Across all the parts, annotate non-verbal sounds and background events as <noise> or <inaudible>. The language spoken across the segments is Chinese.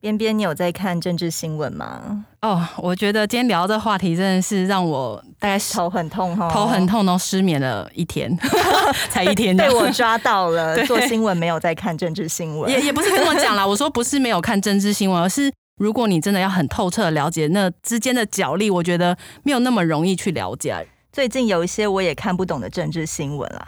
边边，你有在看政治新闻吗？哦，我觉得今天聊的话题真的是让我大概头很痛哈，头很痛，然后失眠了一天，<laughs> 才一天 <laughs> 被我抓到了。<laughs> 做新闻没有在看政治新闻，也也不是这么讲啦。我说不是没有看政治新闻，而是如果你真的要很透彻的了解那之间的角力，我觉得没有那么容易去了解。最近有一些我也看不懂的政治新闻啦。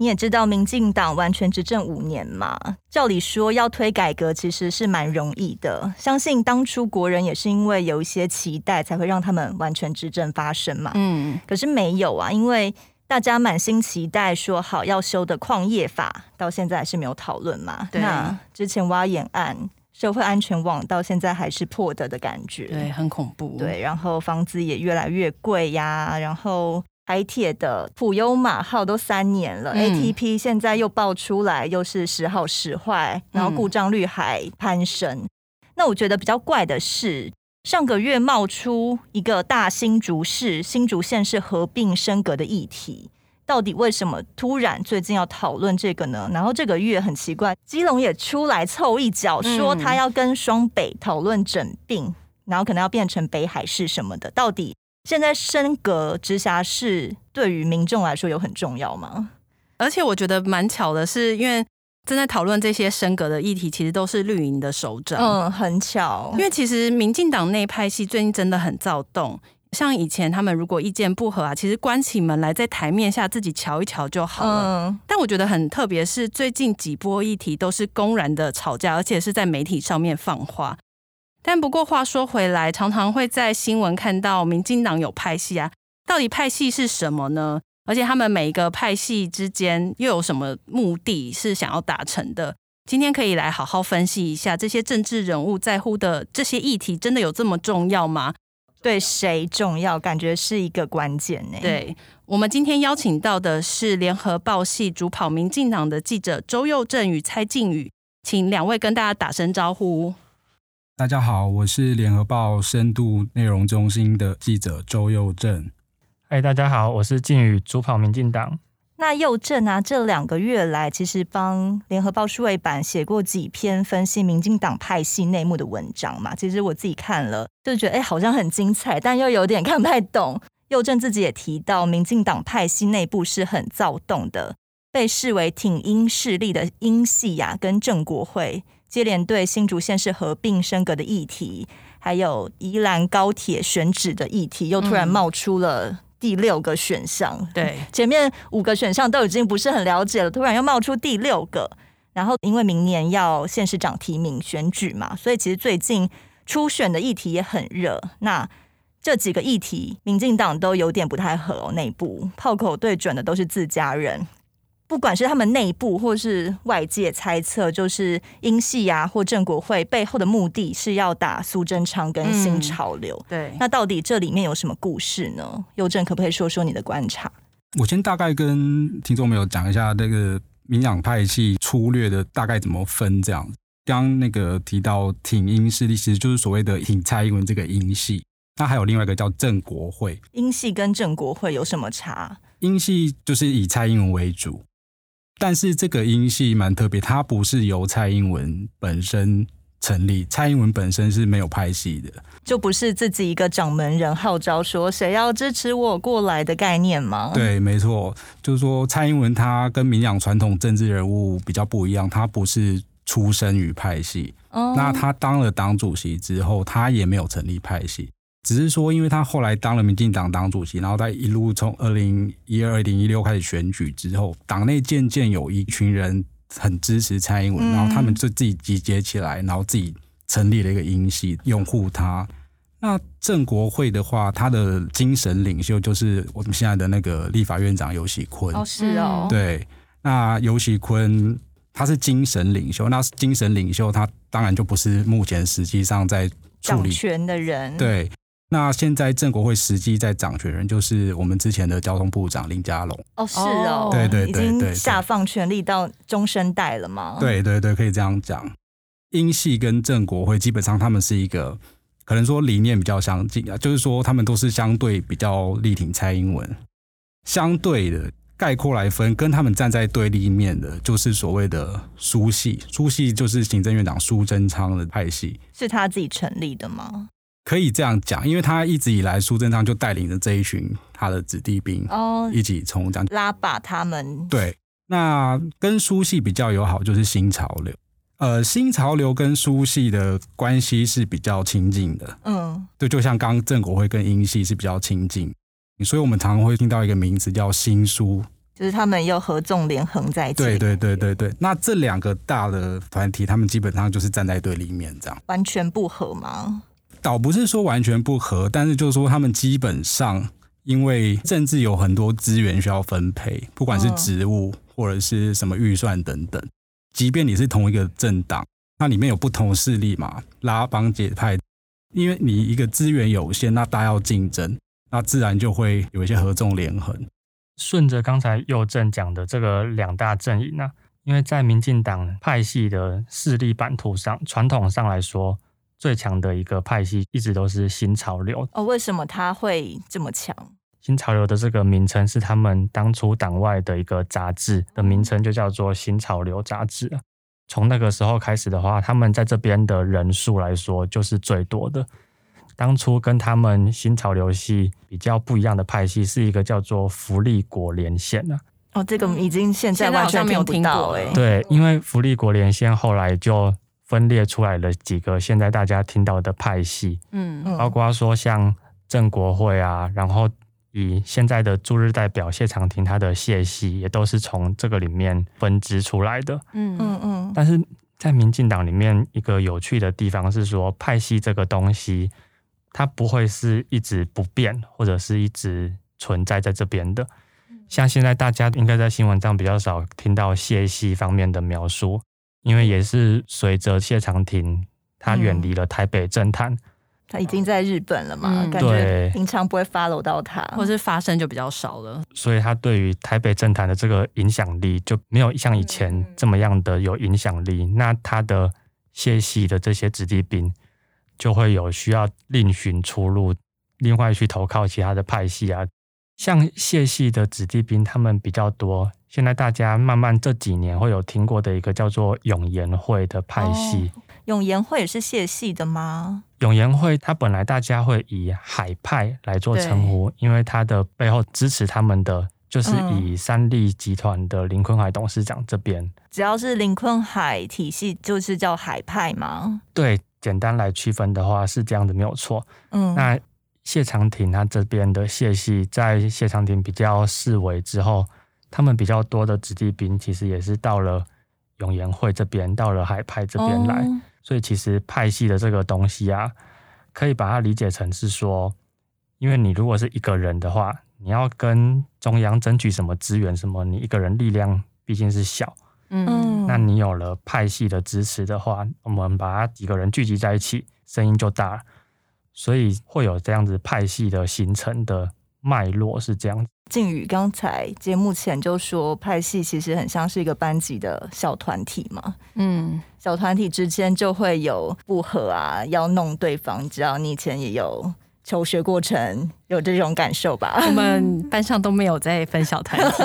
你也知道，民进党完全执政五年嘛，照理说要推改革其实是蛮容易的。相信当初国人也是因为有一些期待，才会让他们完全执政发生嘛。嗯，可是没有啊，因为大家满心期待说好要修的矿业法，到现在还是没有讨论嘛。对。那之前挖眼案、社会安全网到现在还是破的的感觉，对，很恐怖。对，然后房子也越来越贵呀，然后。台铁的普悠玛号都三年了，嗯，ATP 现在又爆出来，又是时好时坏，然后故障率还攀升。嗯。那我觉得比较怪的是，上个月冒出一个大新竹市新竹县市合并升格的议题，到底为什么突然最近要讨论这个呢？然后这个月很奇怪，基隆也出来凑一脚，说他要跟双北讨论整并，然后可能要变成北海市什么的，到底？现在升格直辖市对于民众来说有很重要吗？而且我觉得蛮巧的是，因为正在讨论这些升格的议题，其实都是绿营的首长。嗯，很巧。因为其实民进党内派系最近真的很躁动，像以前他们如果意见不合啊，其实关起门来在台面下自己瞧一瞧就好了。嗯。但我觉得很特别是最近几波议题都是公然的吵架，而且是在媒体上面放话。但不过话说回来，常常会在新闻看到民进党有派系啊，到底派系是什么呢？而且他们每一个派系之间又有什么目的是想要达成的？今天可以来好好分析一下这些政治人物在乎的这些议题，真的有这么重要吗？对谁重要？感觉是一个关键呢。对，我们今天邀请到的是联合报系主跑民进党的记者周佑正与蔡靖宇，请两位跟大家打声招呼。大家好，我是联合报深度内容中心的记者周佑正。嗨，大家好，我是靖宇，主跑民进党。那佑正啊，这两个月来其实帮联合报数位版写过几篇分析民进党派系内幕的文章嘛。其实我自己看了，就觉得哎，好像很精彩，但又有点看不太懂。佑正自己也提到，民进党派系内部是很躁动的，被视为挺英势力的英系呀、啊，跟郑国会。接连对新竹县市合并升格的议题，还有宜兰高铁选址的议题，又突然冒出了第六个选项。嗯、对，<laughs> 前面五个选项都已经不是很了解了，突然又冒出第六个。然后因为明年要县市长提名选举嘛，所以其实最近初选的议题也很热。那这几个议题，民进党都有点不太合哦，内部炮口对准的都是自家人。不管是他们内部或是外界猜测，就是英系啊或正国会背后的目的是要打苏贞昌跟新潮流。嗯、对，那到底这里面有什么故事呢？佑正可不可以说说你的观察？我先大概跟听众朋友讲一下那个民养派系粗略的大概怎么分这样。刚那个提到挺英势力，其实就是所谓的挺蔡英文这个英系。那还有另外一个叫正国会。英系跟正国会有什么差？英系就是以蔡英文为主。但是这个音系蛮特别，它不是由蔡英文本身成立，蔡英文本身是没有派系的，就不是自己一个掌门人号召说谁要支持我过来的概念吗？对，没错，就是说蔡英文他跟民养传统政治人物比较不一样，他不是出身于派系，哦，那他当了党主席之后，他也没有成立派系。只是说，因为他后来当了民进党党主席，然后他一路从二零一二、二零一六开始选举之后，党内渐渐有一群人很支持蔡英文，然后他们就自己集结起来，然后自己成立了一个英系，拥护他。那郑国会的话，他的精神领袖就是我们现在的那个立法院长尤喜坤。哦，是哦。对，那尤喜坤他是精神领袖，那精神领袖他当然就不是目前实际上在处理掌权的人。对。那现在正国会实际在掌权人就是我们之前的交通部长林佳龙哦，是哦，对对对，对，已经下放权力到中生代了吗？对对对，可以这样讲。英系跟正国会基本上他们是一个，可能说理念比较相近啊，就是说他们都是相对比较力挺蔡英文。相对的概括来分，跟他们站在对立面的，就是所谓的苏系。苏系就是行政院长苏贞昌的派系，是他自己成立的吗？可以这样讲，因为他一直以来苏贞昌就带领着这一群他的子弟兵哦，一起从这样拉把他们。对，那跟苏系比较友好就是新潮流。呃，新潮流跟苏系的关系是比较亲近的，嗯，对，就像刚刚正国会跟英系是比较亲近，所以我们常常会听到一个名词叫新苏，就是他们又合纵连横在一起。对对对对对，那这两个大的团体，他们基本上就是站在对立面，这样完全不合吗？倒不是说完全不合，但是就是说他们基本上因为政治有很多资源需要分配，不管是职务或者是什么预算等等。即便你是同一个政党，那里面有不同势力嘛，拉帮结派，因为你一个资源有限，那大家要竞争，那自然就会有一些合纵连横。顺着刚才右正讲的这个两大阵营呢，因为在民进党派系的势力版图上，传统上来说，最强的一个派系一直都是新潮流。哦，为什么它会这么强？新潮流的这个名称是他们当初党外的一个杂志的名称，就叫做新潮流杂志。从那个时候开始的话，他们在这边的人数来说就是最多的。当初跟他们新潮流系比较不一样的派系是一个叫做福利国连线啊。哦，这个已经现在完全没有听到哎。对，因为福利国连线后来就分裂出来了几个现在大家听到的派系，嗯，包括说像正国会啊，然后。以现在的驻日代表谢长廷，他的谢系也都是从这个里面分支出来的。嗯嗯嗯。但是在民进党里面，一个有趣的地方是说，派系这个东西，它不会是一直不变，或者是一直存在在这边的。像现在大家应该在新闻上比较少听到谢系方面的描述，因为也是随着谢长廷他远离了台北政坛。他已经在日本了嘛？嗯、感觉平常不会 follow 到他，或是发声就比较少了。所以他对于台北政坛的这个影响力就没有像以前这么样的有影响力。嗯、那他的谢系的这些子弟兵就会有需要另寻出路，另外去投靠其他的派系啊。像谢系的子弟兵，他们比较多。现在大家慢慢这几年会有听过的一个叫做永延会的派系。哦永延会也是谢系的吗？永延会，他本来大家会以海派来做称呼，因为他的背后支持他们的就是以三立集团的林坤海董事长这边。嗯，只要是林坤海体系，就是叫海派吗？对，简单来区分的话是这样的，没有错。嗯，那谢长廷他这边的谢系，在谢长廷比较示威之后，他们比较多的子弟兵其实也是到了永延会这边，到了海派这边来。哦。所以其实派系的这个东西啊，可以把它理解成是说，因为你如果是一个人的话，你要跟中央争取什么资源什么，你一个人力量毕竟是小，嗯，那你有了派系的支持的话，我们把它几个人聚集在一起，声音就大了，所以会有这样子派系的形成的脉络是这样。靖宇刚才节目前就说，派系其实很像是一个班级的小团体嘛，嗯，小团体之间就会有不和啊，要弄对方。只要你以前也有求学过程，有这种感受吧？我们 <laughs> 班上都没有在分小团体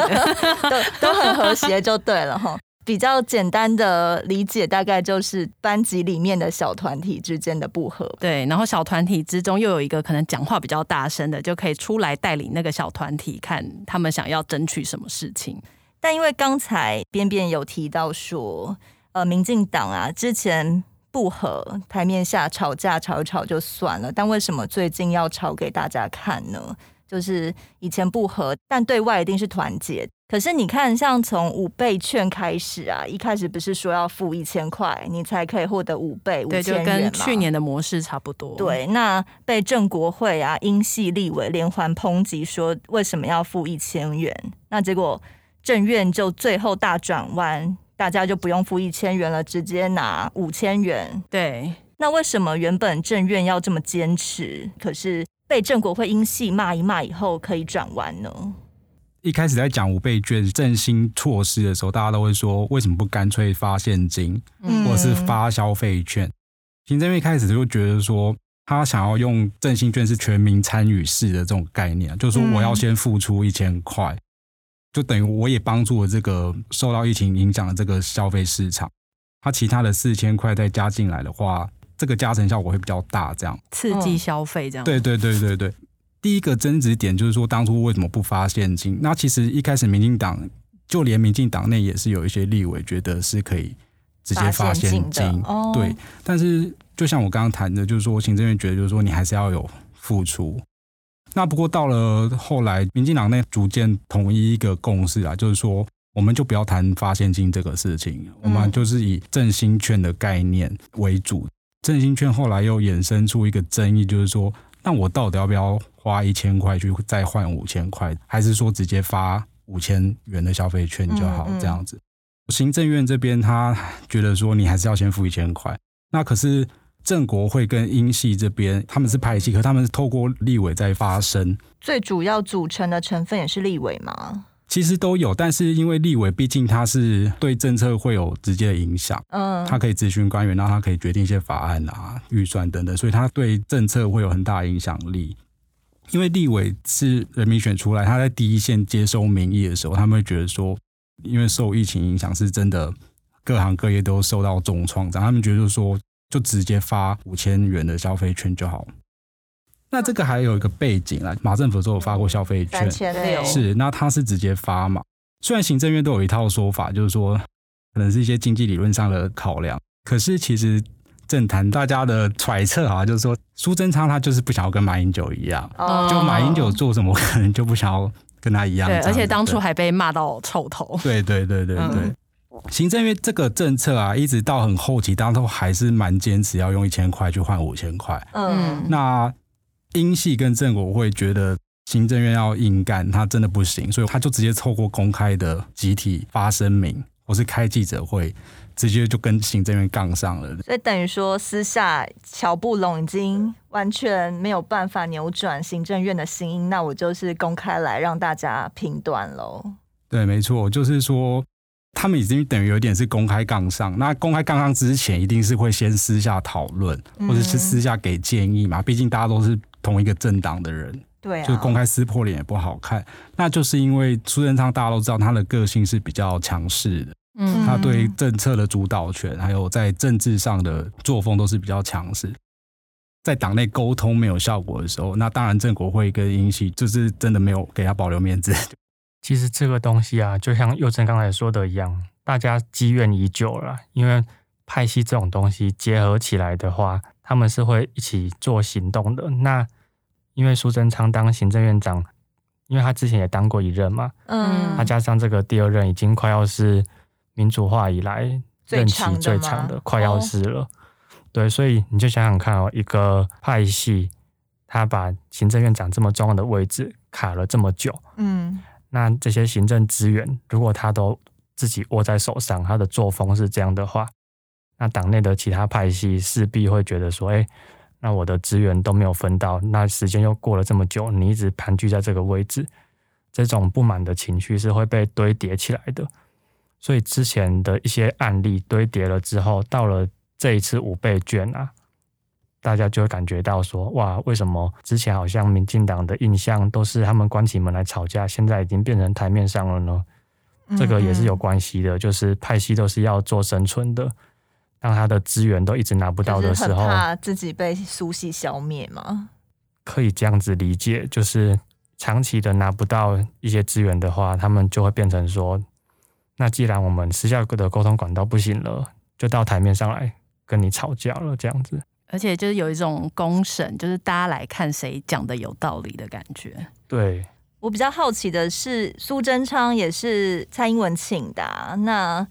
都都很和谐就对了哈。比较简单的理解，大概就是班级里面的小团体之间的不和。对，然后小团体之中又有一个可能讲话比较大声的，就可以出来带领那个小团体，看他们想要争取什么事情。但因为刚才边边有提到说，呃，民进党啊之前不和，台面下吵架吵一吵就算了，但为什么最近要吵给大家看呢？就是以前不和，但对外一定是团结。可是你看，像从五倍券开始啊，一开始不是说要付一千块，你才可以获得五倍五千元吗？对，就跟去年的模式差不多。对，那被郑国会啊、英系立委连环抨击说，为什么要付一千元？那结果政院就最后大转弯，大家就不用付一千元了，直接拿五千元。对，那为什么原本政院要这么坚持？可是被郑国会英系骂一骂以后，可以转弯呢？一开始在讲五倍券振兴措施的时候，大家都会说，为什么不干脆发现金，或者是发消费券？行政院一开始就觉得说，他想要用振兴券是全民参与式的这种概念，就是说我要先付出一千块，就等于我也帮助了这个受到疫情影响的这个消费市场。他其他的四千块再加进来的话，这个加成效果会比较大，这样刺激消费，这样。对对对对对。第一个争执点就是说，当初为什么不发现金？那其实一开始民进党就连民进党内也是有一些立委觉得是可以直接发现金，对。但是就像我刚刚谈的，就是说行政院觉得就是说你还是要有付出。那不过到了后来，民进党内逐渐统一一个共识啊，就是说我们就不要谈发现金这个事情，我们就是以振兴券的概念为主。振兴券后来又衍生出一个争议，就是说。那我到底要不要花一千块去再换五千块，还是说直接发五千元的消费券就好？这样子，行政院这边他觉得说你还是要先付一千块。那可是郑国会跟英系这边他们是派系，可他们是透过立委在发声。最主要组成的成分也是立委吗？其实都有，但是因为立委毕竟他是对政策会有直接的影响，嗯，他可以质询官员，然后他可以决定一些法案啊、预算等等，所以他对政策会有很大的影响力。因为立委是人民选出来，他在第一线接收民意的时候，他们会觉得说，因为受疫情影响是真的，各行各业都受到重创，然后他们觉得说，就直接发五千元的消费券就好。那这个还有一个背景啊，马政府都有发过消费券，是，那他是直接发嘛？虽然行政院都有一套说法，就是说可能是一些经济理论上的考量，可是其实政坛大家的揣测啊，就是说苏贞昌他就是不想要跟马英九一样，哦、就马英九做什么可能就不想要跟他一样，对，而且当初还被骂到臭头。对对对对对，嗯、行政院这个政策啊，一直到很后期，当初还是蛮坚持要用一千块去换五千块。嗯，那。英系跟正国会觉得行政院要硬干，他真的不行，所以他就直接透过公开的集体发声明，或是开记者会，直接就跟行政院杠上了。所以等于说私下乔布隆，已经完全没有办法扭转行政院的心意，那我就是公开来让大家评断喽。对，没错，就是说他们已经等于有点是公开杠上。那公开杠上之前，一定是会先私下讨论，或者是私下给建议嘛？毕竟大家都是。同一个政党的人，对啊，就公开撕破脸也不好看。那就是因为苏贞昌大家都知道他的个性是比较强势的，嗯，他对政策的主导权，还有在政治上的作风都是比较强势。在党内沟通没有效果的时候，那当然郑国会跟英系就是真的没有给他保留面子。其实这个东西啊，就像佑正刚才说的一样，大家积怨已久了，因为派系这种东西结合起来的话。他们是会一起做行动的。那因为苏贞昌当行政院长，因为他之前也当过一任嘛，嗯，他加上这个第二任已经快要是民主化以来任期最长的，快要是了。对，所以你就想想看哦，一个派系他把行政院长这么重要的位置卡了这么久，嗯，那这些行政资源如果他都自己握在手上，他的作风是这样的话。那党内的其他派系势必会觉得说：“哎，那我的资源都没有分到，那时间又过了这么久，你一直盘踞在这个位置，这种不满的情绪是会被堆叠起来的。所以之前的一些案例堆叠了之后，到了这一次五倍券啊，大家就会感觉到说：哇，为什么之前好像民进党的印象都是他们关起门来吵架，现在已经变成台面上了呢？这个也是有关系的，就是派系都是要做生存的。”当他的资源都一直拿不到的时候，怕自己被苏系消灭吗？可以这样子理解，就是长期的拿不到一些资源的话，他们就会变成说：那既然我们私下的沟通管道不行了，就到台面上来跟你吵架了，这样子。而且就是有一种公审，就是大家来看谁讲的有道理的感觉。对，我比较好奇的是，苏贞昌也是蔡英文请的啊，那。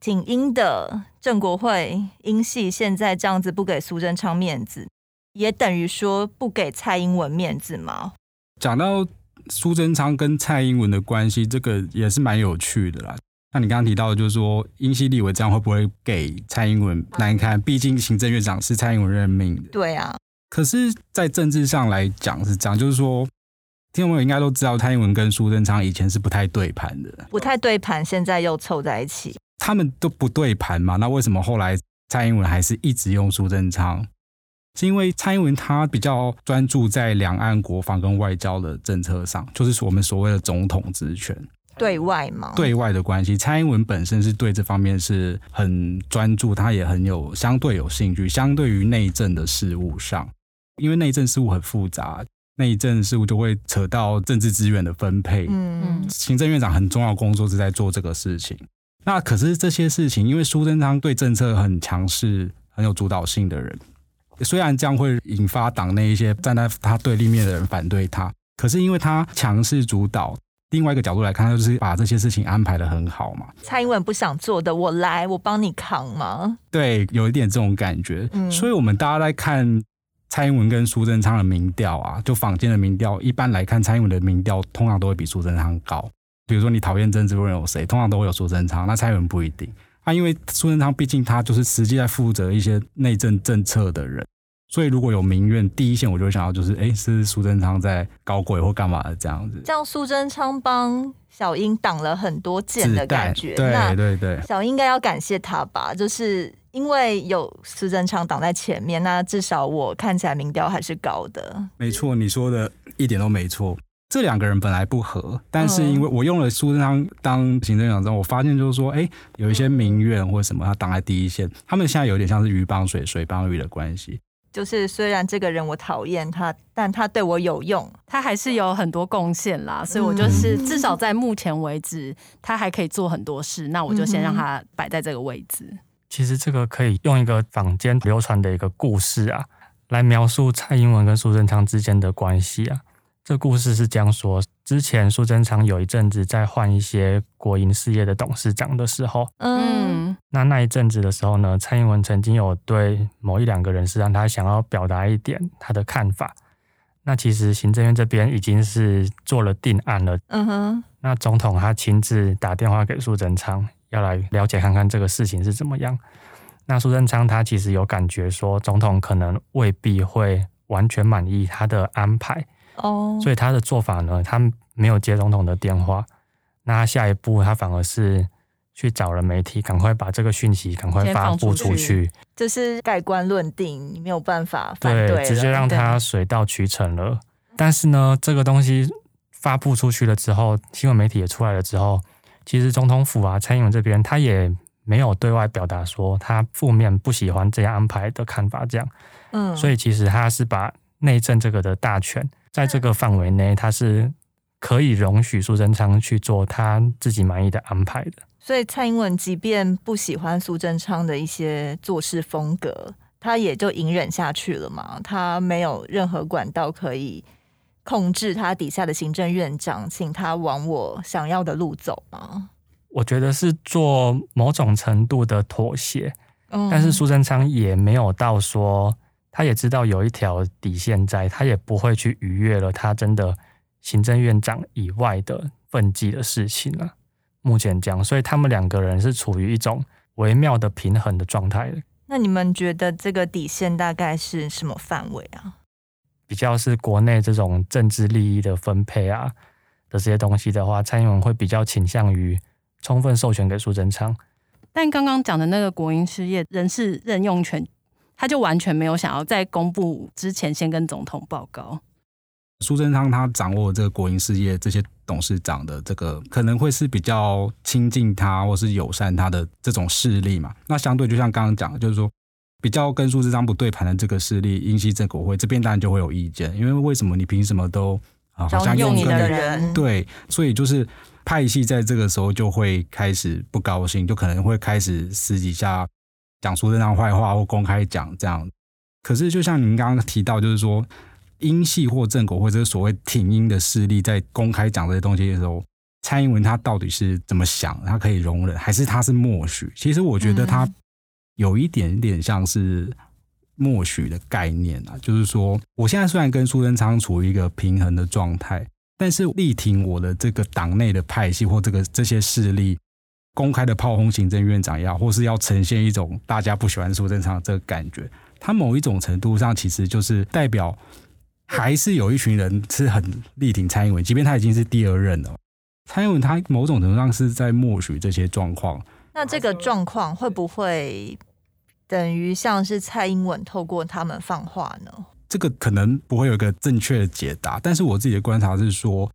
挺英的郑国会英系现在这样子不给苏贞昌面子，也等于说不给蔡英文面子吗？讲到苏贞昌跟蔡英文的关系，这个也是蛮有趣的啦。那你刚刚提到的，就是说英系立委这样会不会给蔡英文难堪？毕竟行政院长是蔡英文任命的。对啊。可是，在政治上来讲是这样，就是说听众朋友应该都知道，蔡英文跟苏贞昌以前是不太对盘的，不太对盘，现在又凑在一起。他们都不对盘嘛，那为什么后来蔡英文还是一直用苏贞昌？是因为蔡英文他比较专注在两岸国防跟外交的政策上，就是我们所谓的总统职权。对外嘛，对外的关系，蔡英文本身是对这方面是很专注，他也很有相对有兴趣，相对于内政的事务上，因为内政事务很复杂。内政事务就会扯到政治资源的分配，嗯，行政院长很重要的工作是在做这个事情。那可是这些事情，因为苏贞昌对政策很强势、很有主导性的人，虽然这样会引发党内一些站在他对立面的人反对他，可是因为他强势主导，另外一个角度来看，他就是把这些事情安排的很好嘛。蔡英文不想做的，我来，我帮你扛嘛。对，有一点这种感觉。嗯，所以我们大家在看。蔡英文跟苏贞昌的民调啊，就坊间的民调，一般来看，蔡英文的民调通常都会比苏贞昌高。比如说你讨厌政治论有谁，通常都会有苏贞昌，那蔡英文不一定啊，因为苏贞昌毕竟他就是实际在负责一些内政政策的人，所以如果有民怨，第一线我就会想到就是，哎、欸，是苏贞昌在搞鬼或干嘛的这样子。这样苏贞昌帮小英挡了很多箭的感觉，对对对，小英应该要感谢他吧，就是。因为有苏贞昌挡在前面，那至少我看起来民调还是高的。没错，你说的一点都没错。这两个人本来不合，但是因为我用了苏贞昌当行政院长之后，我发现就是说，哎，有一些民怨或者什么，他挡在第一线。他们现在有点像是鱼帮水，水帮鱼的关系。就是虽然这个人我讨厌他，但他对我有用，他还是有很多贡献啦。所以我就是至少在目前为止，他还可以做很多事。那我就先让他摆在这个位置。其实这个可以用一个坊间流传的一个故事啊，来描述蔡英文跟苏贞昌之间的关系啊。这故事是这样说：之前苏贞昌有一阵子在换一些国营事业的董事长的时候，嗯，那那一阵子的时候呢，蔡英文曾经有对某一两个人是让他想要表达一点他的看法。那其实行政院这边已经是做了定案了，嗯哼。那总统他亲自打电话给苏贞昌。要来了解看看这个事情是怎么样。那苏贞昌他其实有感觉说，总统可能未必会完全满意他的安排哦，所以他的做法呢，他没有接总统的电话。那他下一步他反而是去找了媒体，赶快把这个讯息赶快发布出去，这是盖棺论定，你没有办法反对，对，直接让他水到渠成了。但是呢，这个东西发布出去了之后，新闻媒体也出来了之后。其实总统府啊，蔡英文这边他也没有对外表达说他负面不喜欢这样安排的看法，这样，嗯，所以其实他是把内政这个的大权，在这个范围内，他是可以容许苏贞昌去做他自己满意的安排的。所以蔡英文即便不喜欢苏贞昌的一些做事风格，他也就隐忍下去了嘛，他没有任何管道可以。控制他底下的行政院长，请他往我想要的路走吗？我觉得是做某种程度的妥协，嗯，但是苏贞昌也没有到说，他也知道有一条底线在，他也不会去逾越了他真的行政院长以外的分际的事情了。目前讲，所以他们两个人是处于一种微妙的平衡的状态。那你们觉得这个底线大概是什么范围啊？比较是国内这种政治利益的分配啊的这些东西的话，蔡英文会比较倾向于充分授权给苏贞昌。但刚刚讲的那个国营事业人事任用权，他就完全没有想要在公布之前先跟总统报告。苏贞昌他掌握这个国营事业这些董事长的这个，可能会是比较亲近他或是友善他的这种势力嘛。那相对就像刚刚讲的，就是说。比较跟苏贞昌不对盘的这个势力，英系政国会这边当然就会有意见，因为为什么你凭什么都啊好像用你的人对，所以就是派系在这个时候就会开始不高兴，就可能会开始私底下讲苏贞昌坏话或公开讲这样。可是就像您刚刚提到，就是说英系或正国或者所谓挺英的势力在公开讲这些东西的时候，蔡英文他到底是怎么想？他可以容忍，还是他是默许？其实我觉得他。有一点点像是默许的概念啊，就是说，我现在虽然跟苏贞昌处于一个平衡的状态，但是力挺我的这个党内的派系或这个这些势力，公开的炮轰行政院长也好，或是要呈现一种大家不喜欢苏贞昌的这个感觉，他某一种程度上其实就是代表还是有一群人是很力挺蔡英文，即便他已经是第二任了。蔡英文他某种程度上是在默许这些状况。那这个状况会不会等于像是蔡英文透过他们放话呢？这个可能不会有一个正确的解答，但是我自己的观察是说，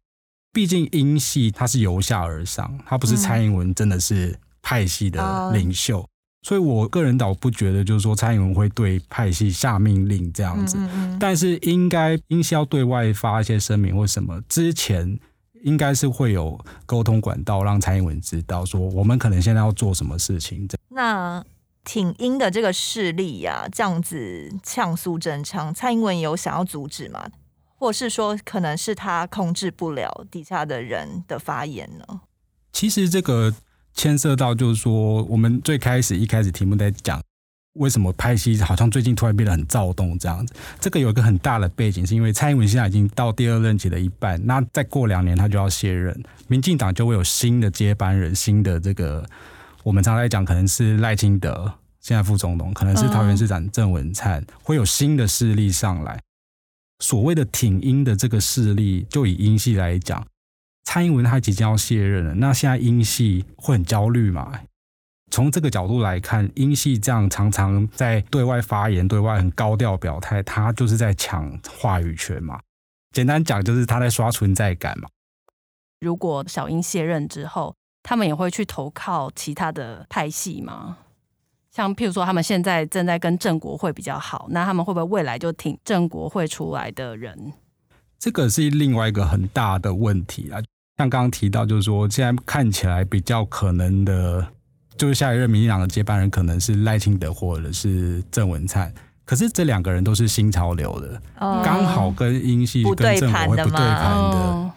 毕竟英系它是由下而上，它不是蔡英文真的是派系的领袖，嗯、所以我个人倒不觉得就是说蔡英文会对派系下命令这样子，嗯嗯嗯，但是应该英系要对外发一些声明或什么之前，应该是会有沟通管道让蔡英文知道说我们可能现在要做什么事情。那。挺英的这个势力呀、啊，这样子呛苏贞昌，蔡英文有想要阻止吗？或是说，可能是他控制不了底下的人的发言呢？其实这个牵涉到，就是说，我们最开始一开始题目在讲，为什么拍戏好像最近突然变得很躁动这样子？这个有一个很大的背景，是因为蔡英文现在已经到第二任期的一半，那再过两年他就要卸任，民进党就会有新的接班人，新的这个。我们常来讲，可能是赖清德现在副总统，可能是桃园市长郑文灿，会有新的势力上来。所谓的挺英的这个势力，就以英系来讲，蔡英文他即将要卸任了，那现在英系会很焦虑嘛？从这个角度来看，英系这样常常在对外发言、对外很高调表态，他就是在抢话语权嘛。简单讲，就是他在刷存在感嘛。如果小英卸任之后，他们也会去投靠其他的派系吗？像譬如说，他们现在正在跟郑国会比较好，那他们会不会未来就挺郑国会出来的人？这个是另外一个很大的问题啊。像刚刚提到，就是说现在看起来比较可能的，就是下一任民进党的接班人可能是赖清德或者是郑文灿。可是这两个人都是新潮流的，哦、刚好跟英系跟正国会不对盘的。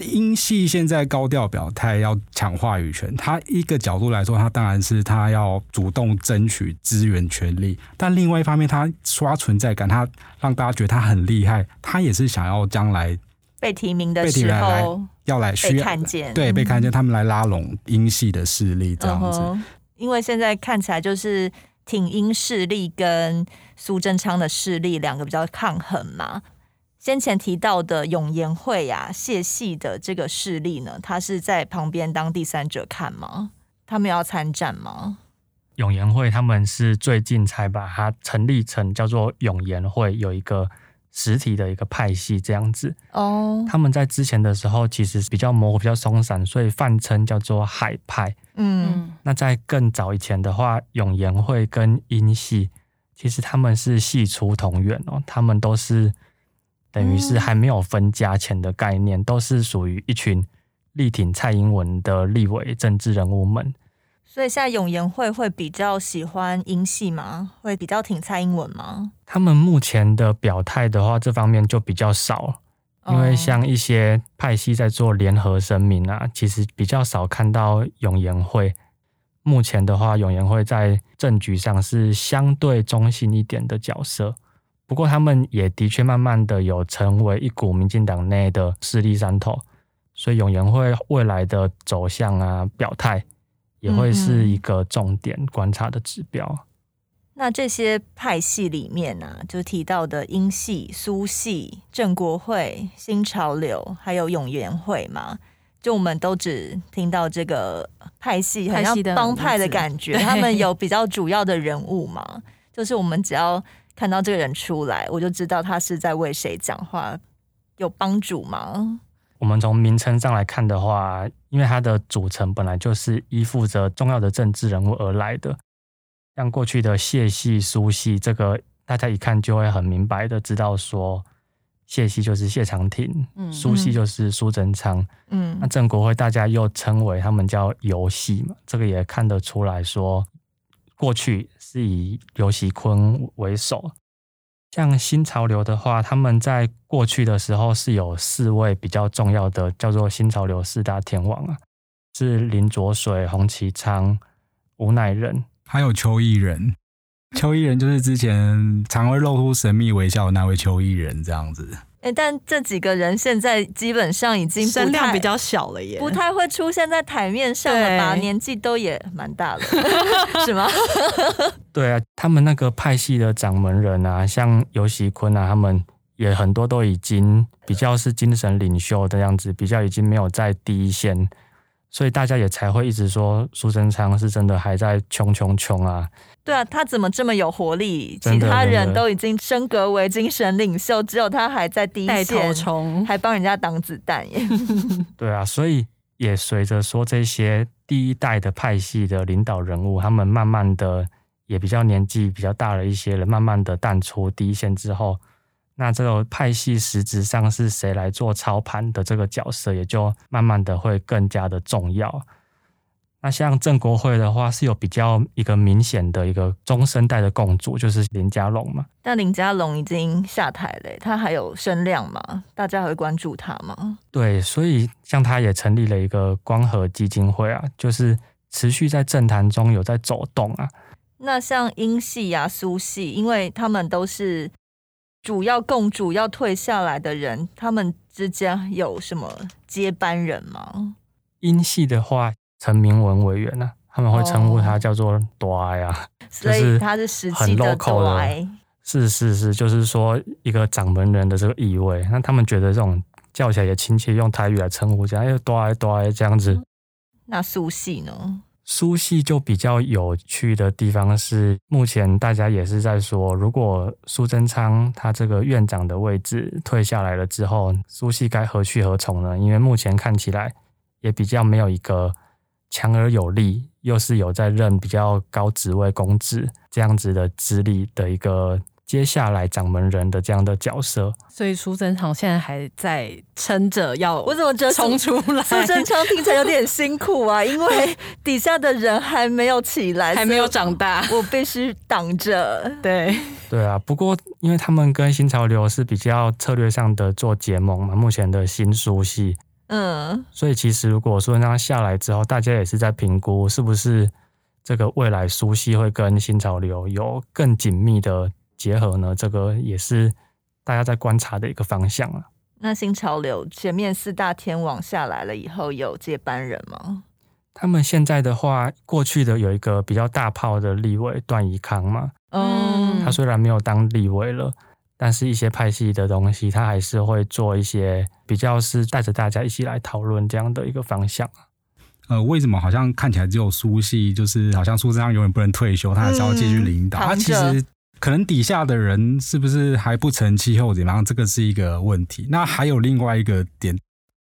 英系现在高调表态要抢话语权，他一个角度来说，他当然是他要主动争取资源权利，但另外一方面，他刷存在感，他让大家觉得他很厉害，他也是想要将来被提名的时候要来需要看见，对，被看见，他们来拉拢英系的势力这样子。嗯。因为现在看起来就是挺英势力跟苏贞昌的势力两个比较抗衡嘛。先前提到的永延会呀、啊，谢系的这个势力呢，他是在旁边当第三者看吗？他们要参战吗？永延会他们是最近才把它成立成叫做永延会，有一个实体的一个派系这样子。哦，他们在之前的时候其实比较模糊、比较松散，所以泛称叫做海派。嗯，那在更早以前的话，永延会跟英系其实他们是系出同源哦，他们都是。等于是还没有分家前的概念，嗯、都是属于一群力挺蔡英文的立委政治人物们。所以现在永延会会比较喜欢英系吗？会比较挺蔡英文吗？他们目前的表态的话，这方面就比较少，因为像一些派系在做联合声明啊，其实比较少看到永延会。目前的话，永延会在政局上是相对中性一点的角色。不过，他们也的确慢慢的有成为一股民进党内的势力山头，所以永延会未来的走向啊、表态，也会是一个重点观察的指标。嗯、那这些派系里面呢、啊，就提到的英系、苏系、正国会、新潮流，还有永延会嘛，就我们都只听到这个派系，好像帮派的感觉，他们有比较主要的人物嘛，就是我们只要。看到这个人出来，我就知道他是在为谁讲话，有帮助吗？我们从名称上来看的话，因为它的组成本来就是依附着重要的政治人物而来的，像过去的谢系、苏系，这个大家一看就会很明白的知道说，谢系就是谢长廷，嗯，苏系就是苏贞昌，嗯，那郑国辉大家又称为他们叫游系嘛，这个也看得出来说。过去是以游锡堃为首，像新潮流的话，他们在过去的时候是有四位比较重要的，叫做新潮流四大天王啊，是林浊水、洪启昌、吴乃仁，还有邱毅仁。<laughs> 邱毅仁就是之前常会露出神秘微笑的那位邱毅仁，这样子。哎，但这几个人现在基本上已经声量比较小了耶，不太会出现在台面上了吧？年纪都也蛮大了，<laughs> 是吗？<laughs> 对啊，他们那个派系的掌门人啊，像尤喜坤啊，他们也很多都已经比较是精神领袖的样子，比较已经没有在第一线，所以大家也才会一直说苏贞昌是真的还在穷穷穷啊。对啊，他怎么这么有活力？其他人都已经升格为精神领袖，只有他还在第一线，还帮人家挡子弹耶。<laughs> 对啊，所以也随着说这些第一代的派系的领导人物，他们慢慢的也比较年纪比较大了一些人，慢慢的淡出第一线之后，那这个派系实质上是谁来做操盘的这个角色，也就慢慢的会更加的重要。那像郑国会的话，是有比较一个明显的一个中生代的共主，就是林佳龙嘛。但林佳龙已经下台了，他还有声量吗？大家还会关注他吗？对，所以像他也成立了一个光和基金会啊，就是持续在政坛中有在走动啊。那像英系啊、苏系，因为他们都是主要共主要退下来的人，他们之间有什么接班人吗？英系的话。陈明文委员呢、啊，他们会称呼他叫做“多爱”啊，所以他是实际的多爱。是是是，就是说一个掌门人的这个意味。那他们觉得这种叫起来也亲切，用台语来称呼这样，又多爱多爱这样子。那苏系呢？苏系就比较有趣的地方是，目前大家也是在说，如果苏贞昌他这个院长的位置退下来了之后，苏系该何去何从呢？因为目前看起来也比较没有一个。强而有力，又是有在任比较高职位公职这样子的资历的一个接下来掌门人的这样的角色，所以苏贞昌现在还在撑着要，我怎么觉得冲出来？苏贞昌听起来有点辛苦啊，因为 <laughs> 底下的人还没有起来，还没有长大，我必须挡着。<laughs> 对 <laughs> 对啊，不过因为他们跟新潮流是比较策略上的做结盟嘛，目前的新苏系。嗯，所以其实如果说让他下来之后，大家也是在评估是不是这个未来苏系会跟新潮流有更紧密的结合呢？这个也是大家在观察的一个方向啊。那新潮流前面四大天王下来了以后，有接班人吗？他们现在的话，过去的有一个比较大炮的立委段宜康嘛，嗯，他虽然没有当立委了。但是，一些派系的东西，他还是会做一些比较，是带着大家一起来讨论这样的一个方向。呃，为什么好像看起来只有苏系，就是好像苏贞昌永远不能退休，他还是要继续领导？他、嗯、其实可能底下的人是不是还不成气候怎么样？这个是一个问题。那还有另外一个点，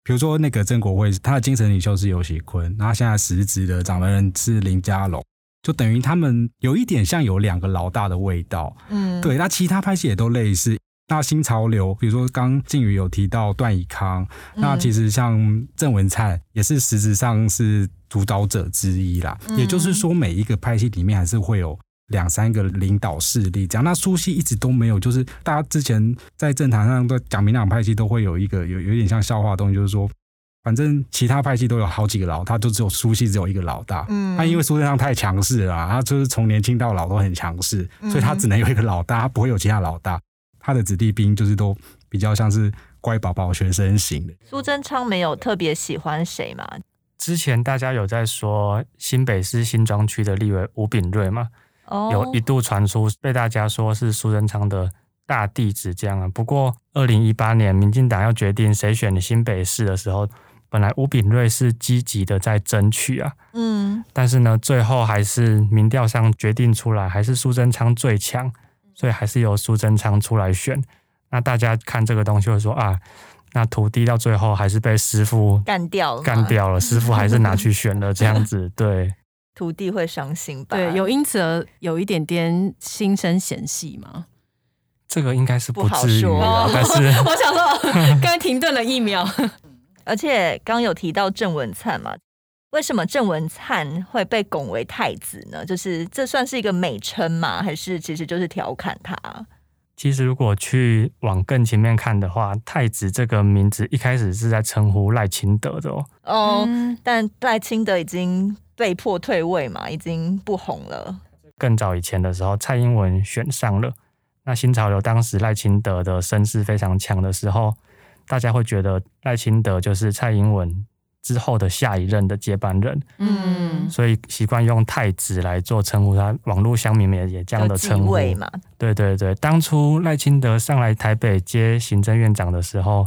比如说那个曾国辉，他的精神领袖是游喜坤，那现在实职的掌门人是林佳龙。就等于他们有一点像有两个老大的味道，嗯，对。那其他拍戏也都类似。那新潮流，比如说刚靖宇有提到段以康，嗯，那其实像郑文灿也是实质上是主导者之一啦。嗯，也就是说，每一个拍戏里面还是会有两三个领导势力这样。那苏系一直都没有，就是大家之前在政坛上都讲民党派系都会有一个有有点像笑话的东西，就是说。反正其他派系都有好几个老，他就只有苏系只有一个老大。嗯，他因为苏贞昌太强势了，他就是从年轻到老都很强势，所以他只能有一个老大，他不会有其他老大。他的子弟兵就是都比较像是乖宝宝学生型的。苏贞昌没有特别喜欢谁嘛？之前大家有在说新北市新庄区的立委吴炳瑞嘛？哦，有一度传出被大家说是苏贞昌的大弟子这样啊。不过二零一八年民进党要决定谁选新北市的时候。本来吴炳瑞是积极的在争取啊，嗯，但是呢，最后还是民调上决定出来，还是苏贞昌最强，所以还是由苏贞昌出来选。那大家看这个东西会说啊，那徒弟到最后还是被师傅干掉了，干掉了，<laughs> 师傅还是拿去选了，这样子，<laughs> 对，徒弟会伤心吧？对，有因此而有一点点心生嫌隙吗？这个应该是不至于，但是 <laughs> 我想说，刚才停顿了一秒。而且刚有提到郑文灿嘛，为什么郑文灿会被拱为太子呢？就是这算是一个美称吗？还是其实就是调侃他？其实如果去往更前面看的话，太子这个名字一开始是在称呼赖清德的哦。哦，但赖清德已经被迫退位嘛，已经不红了。更早以前的时候，蔡英文选上了，那新潮流当时赖清德的声势非常强的时候。大家会觉得赖清德就是蔡英文之后的下一任的接班人，嗯，所以习惯用太子来做称呼他。网络乡民也也这样的称呼嘛。对对对，当初赖清德上来台北接行政院长的时候，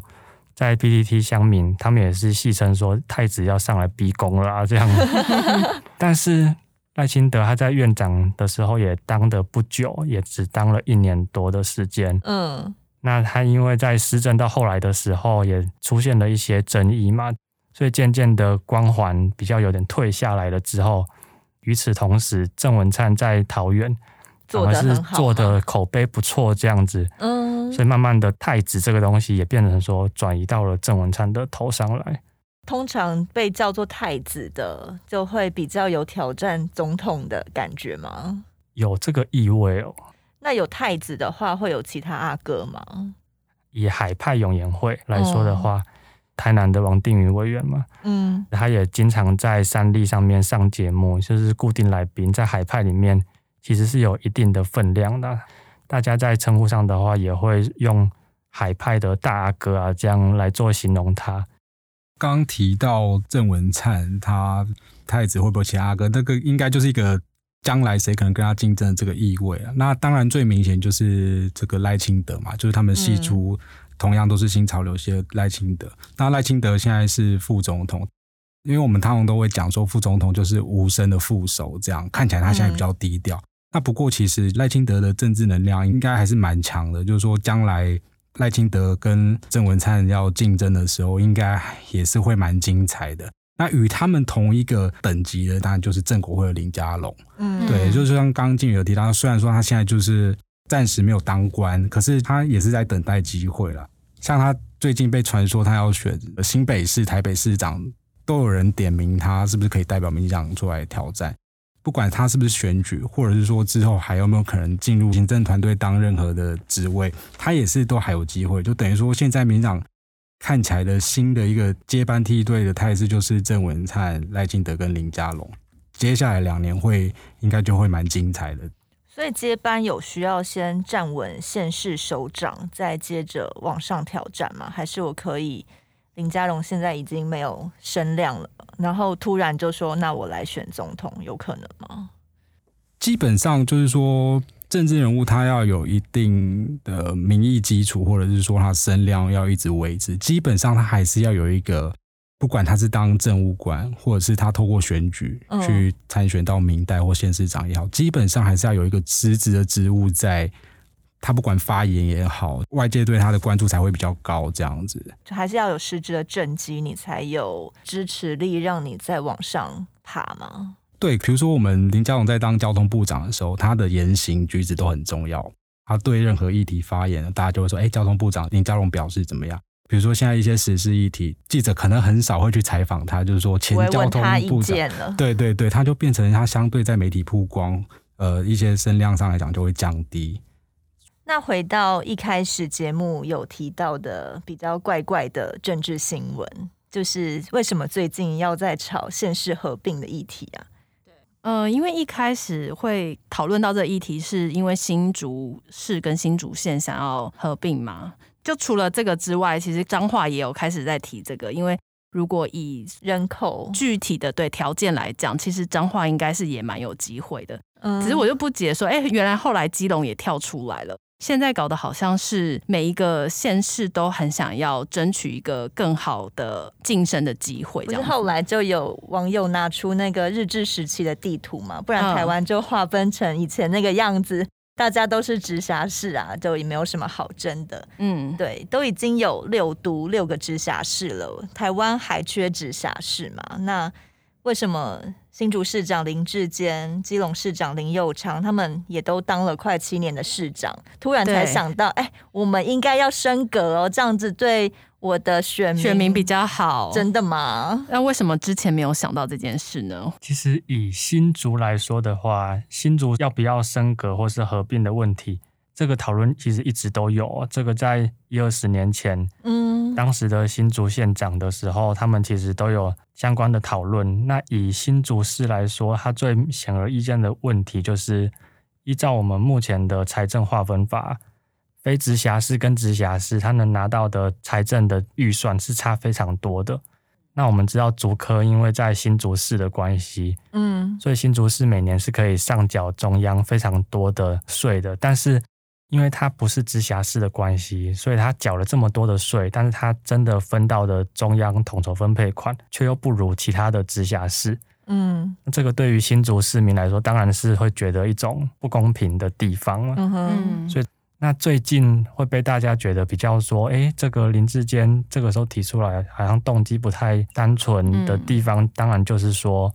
在 PTT 乡民他们也是戏称说太子要上来逼宫了啊，这样。<laughs> 但是赖清德他在院长的时候也当的不久，也只当了一年多的时间。嗯，那他因为在施政到后来的时候，也出现了一些争议嘛。所以渐渐的光环比较有点退下来了之后，与此同时，郑文灿在桃园反而是做的口碑不错，这样子，嗯，所以慢慢的太子这个东西也变成说转移到了郑文灿的头上来。通常被叫做太子的，就会比较有挑战总统的感觉吗？有这个意味哦。那有太子的话，会有其他阿哥吗？以海派永延会来说的话。嗯台南的王定宇委员嘛，嗯，他也经常在三立上面上节目，就是固定来宾，在海派里面其实是有一定的分量的。大家在称呼上的话，也会用海派的大阿哥啊这样来做形容他。刚提到郑文灿，他太子会不会其他阿哥？那个应该就是一个将来谁可能跟他竞争这个意味啊。那当然最明显就是这个赖清德嘛，就是他们系出。同样都是新潮流系赖清德，那赖清德现在是副总统，因为我们通常都会讲说副总统就是无声的副手，这样看起来他现在比较低调。那不过其实赖清德的政治能量应该还是蛮强的，就是说将来赖清德跟郑文灿要竞争的时候，应该也是会蛮精彩的。那与他们同一个等级的，当然就是郑国会的林家龙，嗯，对，就是像刚刚静宇有提到，虽然说他现在就是。暂时没有当官，可是他也是在等待机会了。像他最近被传说他要选新北市、台北市长，都有人点名他是不是可以代表民进党出来挑战。不管他是不是选举，或者是说之后还有没有可能进入行政团队当任何的职位，他也是都还有机会。就等于说，现在民进党看起来的新的一个接班梯队的态势，就是郑文灿、赖清德跟林佳龙。接下来两年会应该就会蛮精彩的。所以接班有需要先站稳县市首长，再接着往上挑战吗？还是我可以林佳龙现在已经没有声量了，然后突然就说那我来选总统，有可能吗？基本上就是说，政治人物他要有一定的民意基础，或者是说他声量要一直维持，基本上他还是要有一个。不管他是当政务官，或者是他透过选举去参选到明代或县市长也好，基本上还是要有一个实职的职务在。他不管发言也好，外界对他的关注才会比较高。这样子，就还是要有实质的政绩，你才有支持力，让你再往上爬吗？对，比如说我们林佳龙在当交通部长的时候，他的言行举止都很重要。他对任何议题发言，大家就会说：“哎，交通部长林佳龙表示怎么样？”比如说，现在一些时事议题，记者可能很少会去采访他，就是说前交通部长，对对对，他就变成他相对在媒体曝光，呃，一些声量上来讲就会降低。那回到一开始节目有提到的比较怪怪的政治新闻，就是为什么最近要在炒县市合并的议题啊？对，呃，因为一开始会讨论到这个议题，是因为新竹市跟新竹县想要合并嘛。就除了这个之外，其实彰化也有开始在提这个，因为如果以人口具体的对条件来讲，其实彰化应该是也蛮有机会的。嗯，只是我就不解说，哎，原来后来基隆也跳出来了，现在搞得好像是每一个县市都很想要争取一个更好的晋升的机会。不是，后来就有网友拿出那个日治时期的地图嘛，不然台湾就划分成以前那个样子。大家都是直辖市啊，就也没有什么好争的。嗯，对，都已经有六都六个直辖市了，台湾还缺直辖市嘛？那为什么新竹市长林志坚、基隆市长林佑昌他们也都当了快七年的市长，突然才想到，哎对，我们应该要升格哦，这样子对。我的选民选民比较好，真的吗？那为什么之前没有想到这件事呢？其实以新竹来说的话，新竹要不要升格或是合并的问题，这个讨论其实一直都有。这个在一二十年前，嗯，当时的新竹县长的时候，他们其实都有相关的讨论。那以新竹市来说，它最显而易见的问题就是，依照我们目前的财政划分法。非直辖市跟直辖市，它能拿到的财政的预算是差非常多的。那我们知道竹科因为在新竹市的关系，嗯，所以新竹市每年是可以上缴中央非常多的税的。但是因为它不是直辖市的关系，所以它缴了这么多的税，但是它真的分到的中央统筹分配款却又不如其他的直辖市。嗯，这个对于新竹市民来说，当然是会觉得一种不公平的地方了。嗯哼，所以。那最近会被大家觉得比较说，哎，这个林志坚这个时候提出来，好像动机不太单纯的地方，嗯、当然就是说，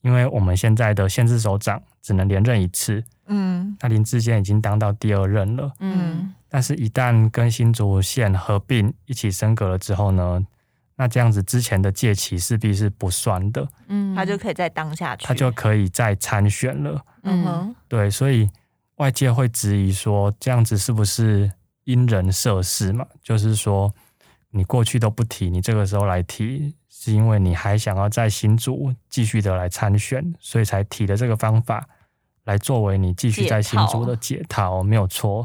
因为我们现在的县市首长只能连任一次，嗯，那林志坚已经当到第二任了，嗯，但是，一旦跟新竹县合并一起升格了之后呢，那这样子之前的届期势必是不算的，嗯，他就可以再当下去，他就可以再参选了，嗯哼，对，所以。外界会质疑说，这样子是不是因人设事嘛？就是说，你过去都不提，你这个时候来提，是因为你还想要在新竹继续的来参选，所以才提的这个方法来作为你继续在新竹的解套，没有错。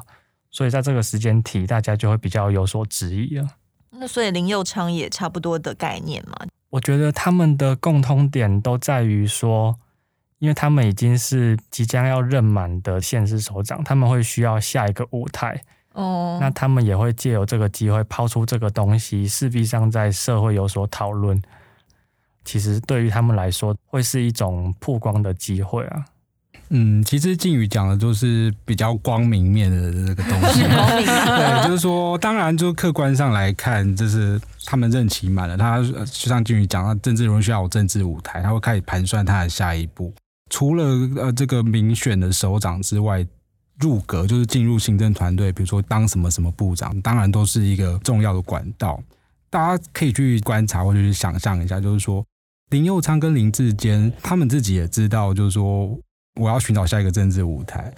所以在这个时间提，大家就会比较有所质疑了。那所以林佑昌也差不多的概念嘛？我觉得他们的共通点都在于说。因为他们已经是即将要任满的县市首长，他们会需要下一个舞台哦。那他们也会借由这个机会抛出这个东西，势必上在社会有所讨论。其实对于他们来说，会是一种曝光的机会啊。嗯，其实靖宇讲的都是比较光明面的这个东西。<laughs> <laughs> 对，就是说，当然就客观上来看，就是他们任期满了，他就像靖宇讲，他政治人物需要有政治舞台，他会开始盘算他的下一步。除了呃这个民选的首长之外，入阁就是进入行政团队，比如说当什么什么部长，当然都是一个重要的管道。大家可以去观察或者去想象一下，就是说林佑昌跟林志坚他们自己也知道，就是说我要寻找下一个政治舞台，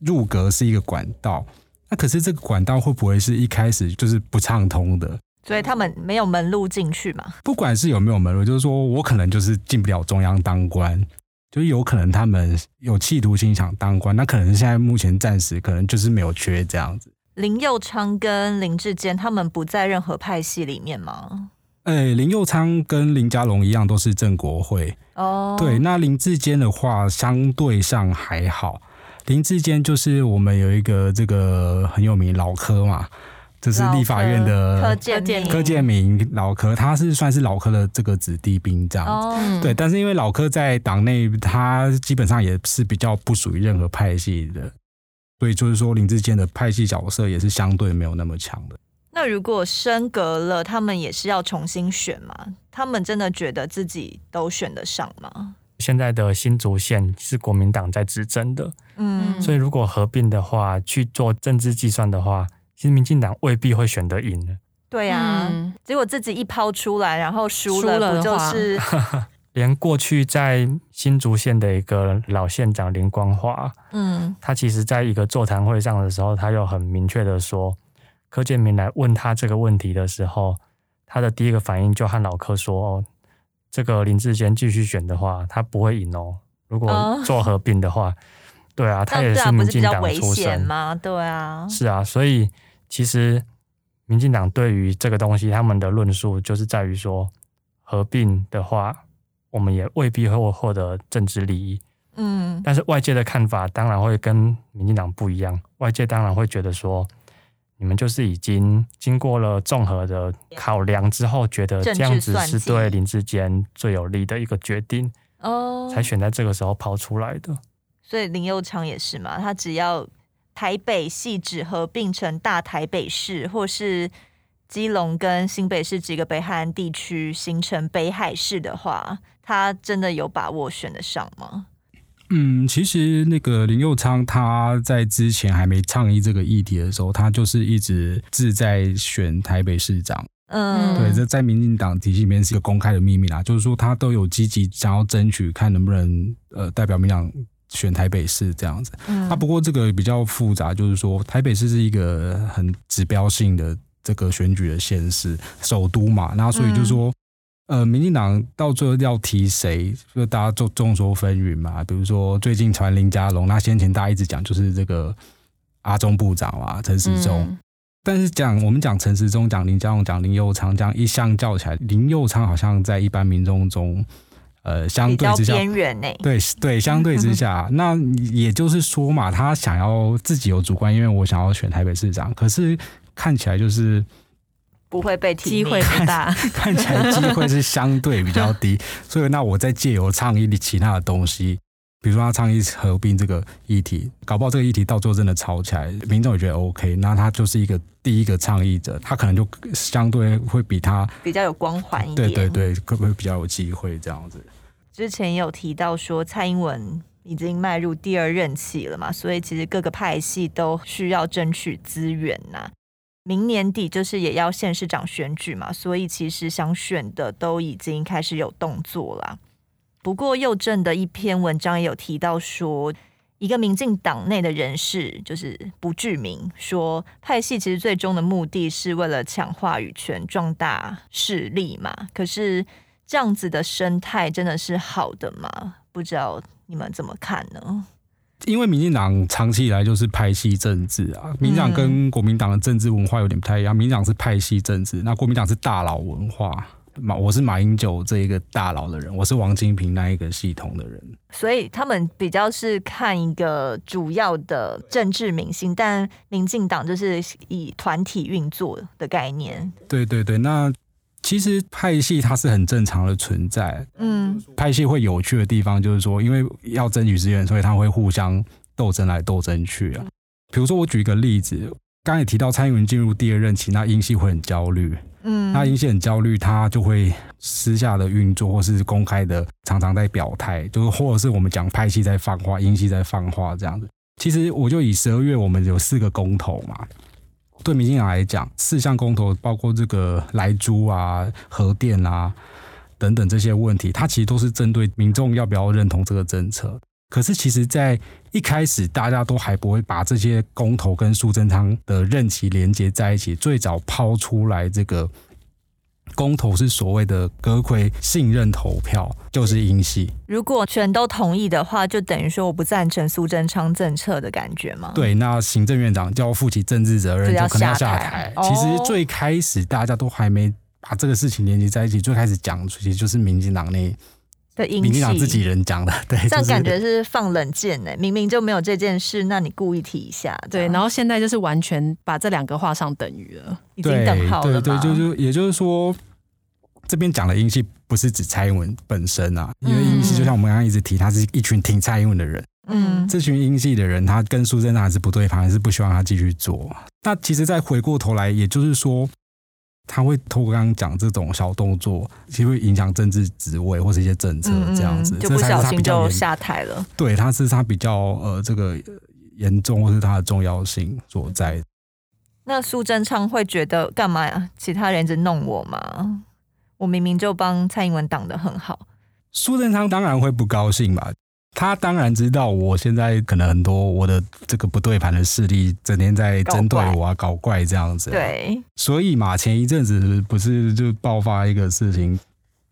入阁是一个管道。那可是这个管道会不会是一开始就是不畅通的？所以他们没有门路进去嘛？不管是有没有门路，就是说我可能就是进不了中央当官。就有可能他们有企图心想当官，那可能现在目前暂时可能就是没有缺这样子。林佑昌跟林志坚他们不在任何派系里面吗？哎、欸，林佑昌跟林佳龙一样都是正国会哦。对，那林志坚的话相对上还好。林志坚就是我们有一个这个很有名老科嘛。这是立法院的柯建柯建明老柯，他是算是老柯的这个子弟兵这样子，哦、对。但是因为老柯在党内，他基本上也是比较不属于任何派系的，所以就是说林志坚的派系角色也是相对没有那么强的。那如果升格了，他们也是要重新选吗？他们真的觉得自己都选得上吗？现在的新竹县是国民党在执政的，嗯，所以如果合并的话，去做政治计算的话。其实民进党未必会选得赢的。对啊，嗯、结果自己一抛出来，然后输了，不就是 <laughs> 连过去在新竹县的一个老县长林光华，嗯，他其实在一个座谈会上的时候，他又很明确的说，柯建明来问他这个问题的时候，他的第一个反应就和老柯说：“哦，这个林志坚继续选的话，他不会赢哦。如果做合并的话，哦、对啊，<laughs> 他也是民进党出身吗？对啊，是啊，所以。”其实，民进党对于这个东西，他们的论述就是在于说，合并的话，我们也未必会获得政治利益。嗯，但是外界的看法当然会跟民进党不一样。外界当然会觉得说，你们就是已经经过了综合的考量之后，觉得这样子是对林志坚最有利的一个决定哦，才选在这个时候抛出来的。所以林佑昌也是嘛，他只要。台北汐止合并成大台北市，或是基隆跟新北市几个北海岸地区形成北海市的话，他真的有把握选得上吗？嗯，其实那个林佑昌他在之前还没倡议这个议题的时候，他就是一直志在选台北市长。嗯，对，这在民进党体系里面是一个公开的秘密啦，就是说他都有积极想要争取，看能不能呃代表民进党。选台北市这样子，嗯，啊，不过这个比较复杂，就是说台北市是一个很指标性的这个选举的县市，首都嘛，那所以就是说，呃，民进党到最后要提谁，就大家众众说纷纭嘛。比如说最近传林佳龙，那先前大家一直讲就是这个阿中部长啊，陈时中，但是讲我们讲陈时中、讲林佳龙、讲林佑昌，这样一相较起来，林佑昌好像在一般民众中，呃，相对之下边缘呢。对对，相对之下，<laughs> 那也就是说嘛，他想要自己有主观，因为我想要选台北市长，可是看起来就是。不会被机会不大，<laughs> 看起来机会是相对比较低，<laughs> 所以那我再借由倡议其他的东西，比如说他倡议合并这个议题，搞不好这个议题到最后真的吵起来，民众也觉得 OK，那他就是一个第一个倡议者，他可能就相对会比他比较有光环一点，对对对，会不会比较有机会这样子？之前也有提到说蔡英文已经迈入第二任期了嘛，所以其实各个派系都需要争取资源呐、啊。明年底就是也要县市长选举嘛，所以其实想选的都已经开始有动作了。不过右政的一篇文章也有提到说，一个民进党内的人士就是不具名，说派系其实最终的目的是为了抢话语权、壮大势力嘛。可是这样子的生态真的是好的吗？不知道你们怎么看呢？因为民进党长期以来就是派系政治啊，民进党跟国民党的政治文化有点不太一样。民进党是派系政治，那国民党是大佬文化。马我是马英九这一个大佬的人，我是王金平那一个系统的人，所以他们比较是看一个主要的政治明星，但民进党就是以团体运作的概念。对对对，那。其实派系它是很正常的存在，嗯，派系会有趣的地方就是说，因为要争取资源，所以他会互相斗争来斗争去啊。比如说，我举一个例子，刚才也提到蔡英文进入第二任期，那英系会很焦虑，嗯，那英系很焦虑，他就会私下的运作，或是公开的常常在表态，就是或者是我们讲派系在放话，英系在放话这样子。其实我就以十二月我们有四个公投嘛。对民进党来讲，四项公投包括这个莱猪啊、核电啊等等这些问题，它其实都是针对民众要不要认同这个政策。可是，其实，在一开始，大家都还不会把这些公投跟苏贞昌的任期连接在一起。最早抛出来这个。公投是所谓的阁魁信任投票，就是英系。如果全都同意的话，就等于说我不赞成苏贞昌政策的感觉吗？对，那行政院长就要负起政治责任，就可能要下台。其实最开始大家都还没把这个事情连接在一起，最开始讲其实就是民进党内的英系，民进党自己人讲的。对，这样感觉是放冷箭呢。明明就没有这件事，那你故意提一下。对，然后现在就是完全把这两个画上等于了，已经等号了。对对，就是也就是说。这边讲的英系不是指蔡英文本身啊，因为英系就像我们刚刚一直提，他是一群挺蔡英文的人。嗯，这群英系的人，他跟苏贞昌还是不对盘，还是不希望他继续做。那其实再回过头来，也就是说，他会透过刚刚讲这种小动作，其实会影响政治职位或是一些政策这样子，嗯嗯，就不小心就下台了。对，他是他比较呃这个严重，或是他的重要性所在。那苏贞昌会觉得干嘛呀？其他人一直弄我吗？我明明就帮蔡英文挡得很好，苏贞昌当然会不高兴吧？他当然知道我现在可能很多我的这个不对盘的势力整天在针对我啊，搞怪这样子。对，所以嘛，前一阵子不是就爆发一个事情，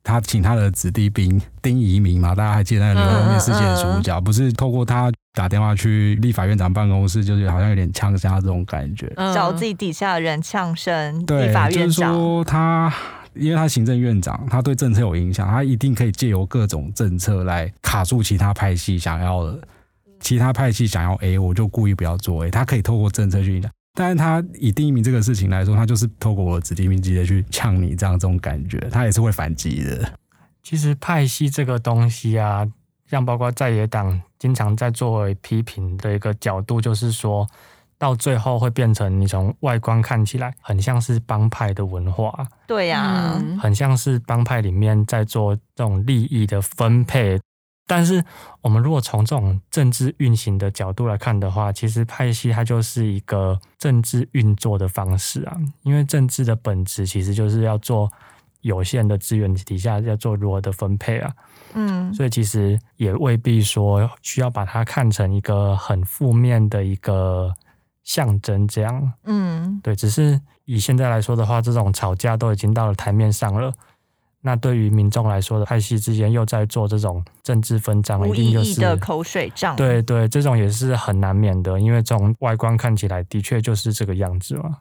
他请他的子弟兵丁怡铭嘛，大家还记得那个《世界》的主角，不是透过他打电话去立法院长办公室，就是好像有点呛声这种感觉，找自己底下的人呛声。对，立法院长就是说他。因为他行政院长，他对政策有影响，他一定可以借由各种政策来卡住其他派系想要的。其他派系想要 A，我就故意不要做 A。他可以透过政策去影响，但是他以第一名这个事情来说，他就是透过我的子弟兵直接去呛你，这样这种感觉，他也是会反击的。其实派系这个东西啊，像包括在野党经常在作为批评的一个角度，就是说。到最后会变成你从外观看起来很像是帮派的文化，对呀、啊，很像是帮派里面在做这种利益的分配。但是我们如果从这种政治运行的角度来看的话，其实派系它就是一个政治运作的方式啊。因为政治的本质其实就是要做有限的资源底下要做如何的分配啊。嗯，所以其实也未必说需要把它看成一个很负面的一个。象征这样，嗯，对，只是以现在来说的话，这种吵架都已经到了台面上了。那对于民众来说的，派系之间又在做这种政治分赃，一定就是的口水仗。对对，这种也是很难免的，因为这种外观看起来的确就是这个样子嘛。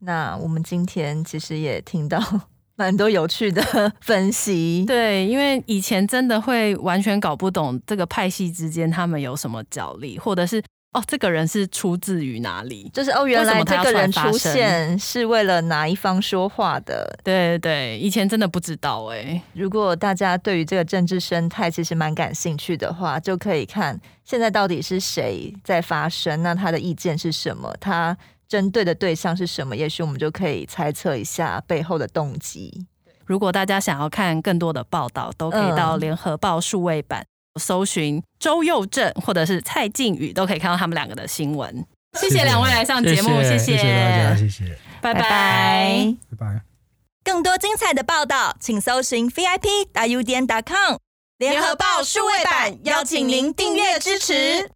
那我们今天其实也听到 <laughs> 蛮多有趣的分析，对，因为以前真的会完全搞不懂这个派系之间他们有什么角力，或者是。哦，这个人是出自于哪里？就是哦，原来这个人出现是为了哪一方说话的？对对对，以前真的不知道哎。如果大家对于这个政治生态其实蛮感兴趣的话，就可以看现在到底是谁在发声，那他的意见是什么？他针对的对象是什么？也许我们就可以猜测一下背后的动机。如果大家想要看更多的报道，都可以到联合报数位版。搜寻周佑正或者是蔡靖宇，都可以看到他们两个的新闻。谢谢两位来上节目，谢谢，谢谢大家，谢谢，拜拜，拜拜。更多精彩的报道，请搜寻 VIP 大 U 点 com 联合报数位版，邀请您订阅支持。